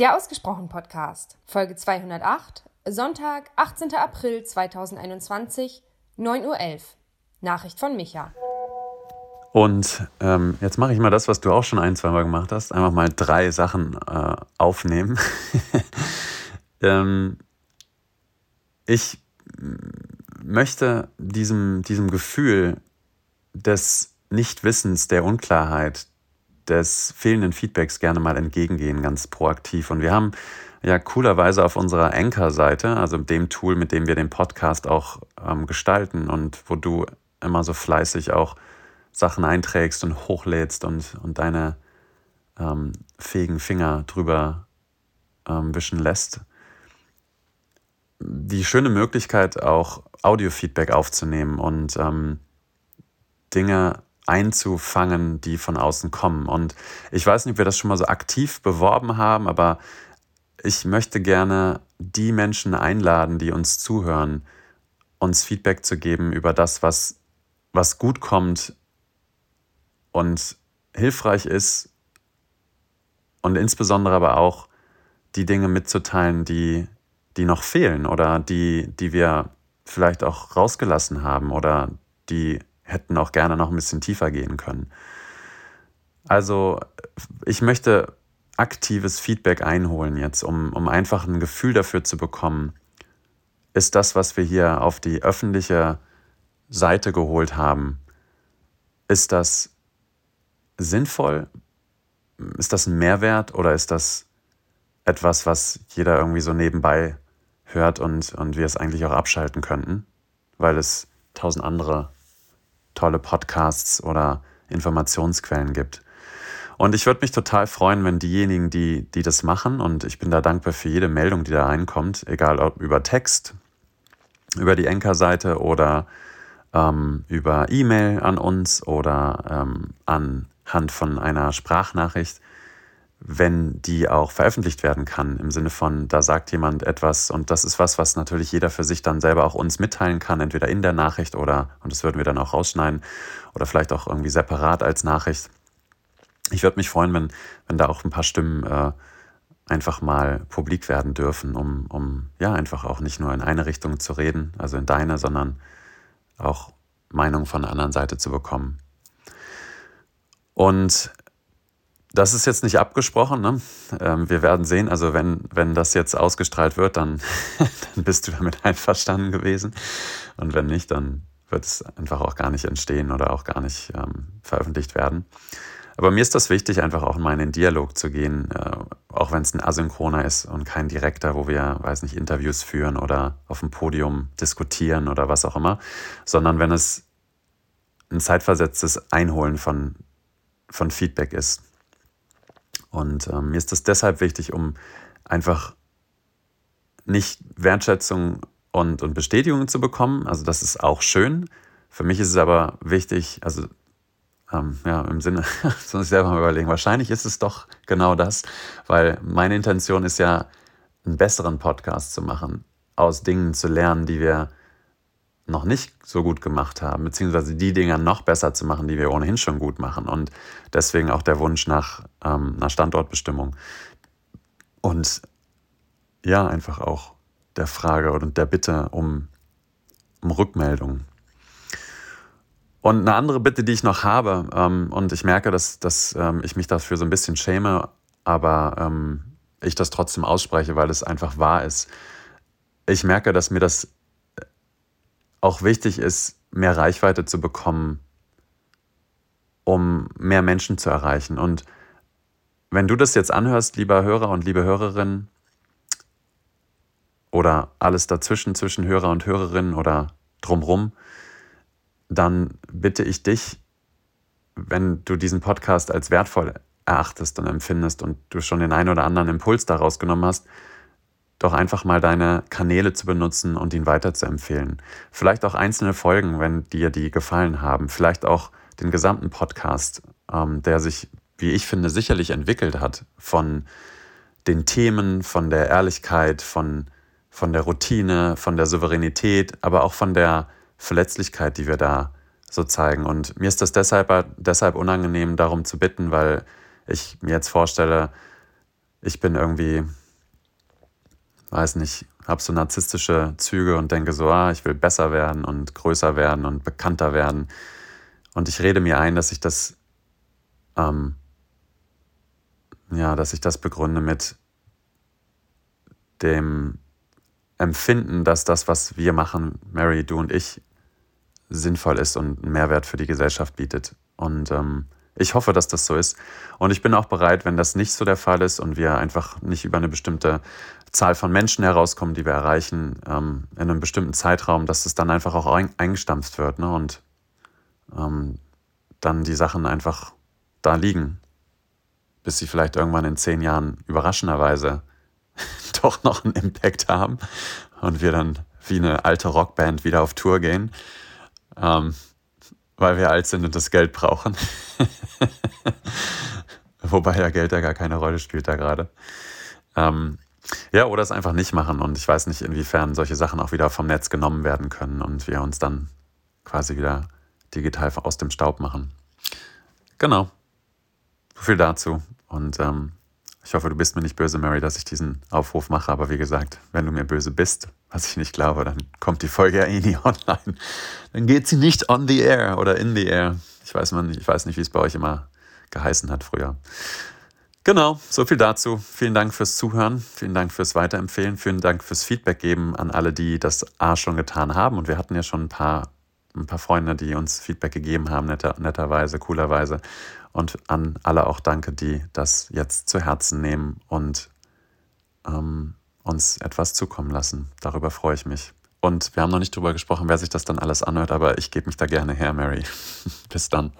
Der Ausgesprochen Podcast, Folge 208, Sonntag, 18. April 2021, 9.11 Uhr. Nachricht von Micha. Und ähm, jetzt mache ich mal das, was du auch schon ein, zwei Mal gemacht hast. Einfach mal drei Sachen äh, aufnehmen. ähm, ich möchte diesem, diesem Gefühl des Nichtwissens, der Unklarheit, des fehlenden Feedbacks gerne mal entgegengehen, ganz proaktiv. Und wir haben ja coolerweise auf unserer Anchor-Seite, also dem Tool, mit dem wir den Podcast auch ähm, gestalten und wo du immer so fleißig auch Sachen einträgst und hochlädst und, und deine ähm, fähigen Finger drüber ähm, wischen lässt. Die schöne Möglichkeit, auch Audiofeedback aufzunehmen und ähm, Dinge einzufangen, die von außen kommen. Und ich weiß nicht, ob wir das schon mal so aktiv beworben haben, aber ich möchte gerne die Menschen einladen, die uns zuhören, uns Feedback zu geben über das, was, was gut kommt und hilfreich ist und insbesondere aber auch die Dinge mitzuteilen, die, die noch fehlen oder die, die wir vielleicht auch rausgelassen haben oder die hätten auch gerne noch ein bisschen tiefer gehen können. Also ich möchte aktives Feedback einholen jetzt, um, um einfach ein Gefühl dafür zu bekommen, ist das, was wir hier auf die öffentliche Seite geholt haben, ist das sinnvoll? Ist das ein Mehrwert oder ist das etwas, was jeder irgendwie so nebenbei hört und, und wir es eigentlich auch abschalten könnten, weil es tausend andere tolle Podcasts oder Informationsquellen gibt. Und ich würde mich total freuen, wenn diejenigen, die, die das machen, und ich bin da dankbar für jede Meldung, die da reinkommt, egal ob über Text, über die Enker-Seite oder ähm, über E-Mail an uns oder ähm, anhand von einer Sprachnachricht, wenn die auch veröffentlicht werden kann, im Sinne von, da sagt jemand etwas und das ist was, was natürlich jeder für sich dann selber auch uns mitteilen kann, entweder in der Nachricht oder, und das würden wir dann auch rausschneiden, oder vielleicht auch irgendwie separat als Nachricht. Ich würde mich freuen, wenn, wenn da auch ein paar Stimmen äh, einfach mal publik werden dürfen, um, um ja einfach auch nicht nur in eine Richtung zu reden, also in deine, sondern auch Meinung von der anderen Seite zu bekommen. Und das ist jetzt nicht abgesprochen. Ne? Ähm, wir werden sehen. Also wenn, wenn das jetzt ausgestrahlt wird, dann, dann bist du damit einverstanden gewesen. Und wenn nicht, dann wird es einfach auch gar nicht entstehen oder auch gar nicht ähm, veröffentlicht werden. Aber mir ist das wichtig, einfach auch mal in den Dialog zu gehen, äh, auch wenn es ein asynchroner ist und kein direkter, wo wir, weiß nicht, Interviews führen oder auf dem Podium diskutieren oder was auch immer, sondern wenn es ein zeitversetztes Einholen von, von Feedback ist. Und ähm, mir ist das deshalb wichtig, um einfach nicht Wertschätzung und, und Bestätigung zu bekommen. Also das ist auch schön. Für mich ist es aber wichtig, also ähm, ja, im Sinne, das muss ich selber mal überlegen, wahrscheinlich ist es doch genau das, weil meine Intention ist ja, einen besseren Podcast zu machen, aus Dingen zu lernen, die wir noch nicht so gut gemacht haben, beziehungsweise die Dinge noch besser zu machen, die wir ohnehin schon gut machen. Und deswegen auch der Wunsch nach ähm, einer Standortbestimmung. Und ja, einfach auch der Frage und der Bitte um, um Rückmeldung. Und eine andere Bitte, die ich noch habe, ähm, und ich merke, dass, dass ähm, ich mich dafür so ein bisschen schäme, aber ähm, ich das trotzdem ausspreche, weil es einfach wahr ist. Ich merke, dass mir das auch wichtig ist, mehr Reichweite zu bekommen, um mehr Menschen zu erreichen. Und wenn du das jetzt anhörst, lieber Hörer und liebe Hörerin, oder alles dazwischen, zwischen Hörer und Hörerin oder drumrum, dann bitte ich dich, wenn du diesen Podcast als wertvoll erachtest und empfindest und du schon den einen oder anderen Impuls daraus genommen hast, doch einfach mal deine Kanäle zu benutzen und ihn weiter zu empfehlen. Vielleicht auch einzelne Folgen, wenn dir die gefallen haben. Vielleicht auch den gesamten Podcast, ähm, der sich, wie ich finde, sicherlich entwickelt hat von den Themen, von der Ehrlichkeit, von, von der Routine, von der Souveränität, aber auch von der Verletzlichkeit, die wir da so zeigen. Und mir ist das deshalb, deshalb unangenehm, darum zu bitten, weil ich mir jetzt vorstelle, ich bin irgendwie, weiß nicht, habe so narzisstische Züge und denke so, ah, ich will besser werden und größer werden und bekannter werden. Und ich rede mir ein, dass ich das, ähm, ja, dass ich das begründe mit dem Empfinden, dass das, was wir machen, Mary, du und ich, sinnvoll ist und einen Mehrwert für die Gesellschaft bietet. Und ähm, ich hoffe, dass das so ist. Und ich bin auch bereit, wenn das nicht so der Fall ist und wir einfach nicht über eine bestimmte Zahl von Menschen herauskommen, die wir erreichen, ähm, in einem bestimmten Zeitraum, dass es dann einfach auch eingestampft wird ne? und ähm, dann die Sachen einfach da liegen, bis sie vielleicht irgendwann in zehn Jahren überraschenderweise doch noch einen Impact haben und wir dann wie eine alte Rockband wieder auf Tour gehen. Ähm, weil wir alt sind und das Geld brauchen. Wobei ja Geld ja gar keine Rolle spielt da gerade. Ähm, ja, oder es einfach nicht machen. Und ich weiß nicht, inwiefern solche Sachen auch wieder vom Netz genommen werden können und wir uns dann quasi wieder digital aus dem Staub machen. Genau. So viel dazu. Und ähm, ich hoffe, du bist mir nicht böse, Mary, dass ich diesen Aufruf mache. Aber wie gesagt, wenn du mir böse bist, was ich nicht glaube, dann kommt die Folge ja eh nie online. Dann geht sie nicht on the air oder in the air. Ich weiß, man, ich weiß nicht, wie es bei euch immer geheißen hat früher. Genau, so viel dazu. Vielen Dank fürs Zuhören, vielen Dank fürs Weiterempfehlen, vielen Dank fürs Feedback geben an alle, die das A schon getan haben. Und wir hatten ja schon ein paar, ein paar Freunde, die uns Feedback gegeben haben, netter, netterweise, coolerweise. Und an alle auch danke, die das jetzt zu Herzen nehmen und ähm, uns etwas zukommen lassen. Darüber freue ich mich. Und wir haben noch nicht darüber gesprochen, wer sich das dann alles anhört, aber ich gebe mich da gerne her, Mary. Bis dann.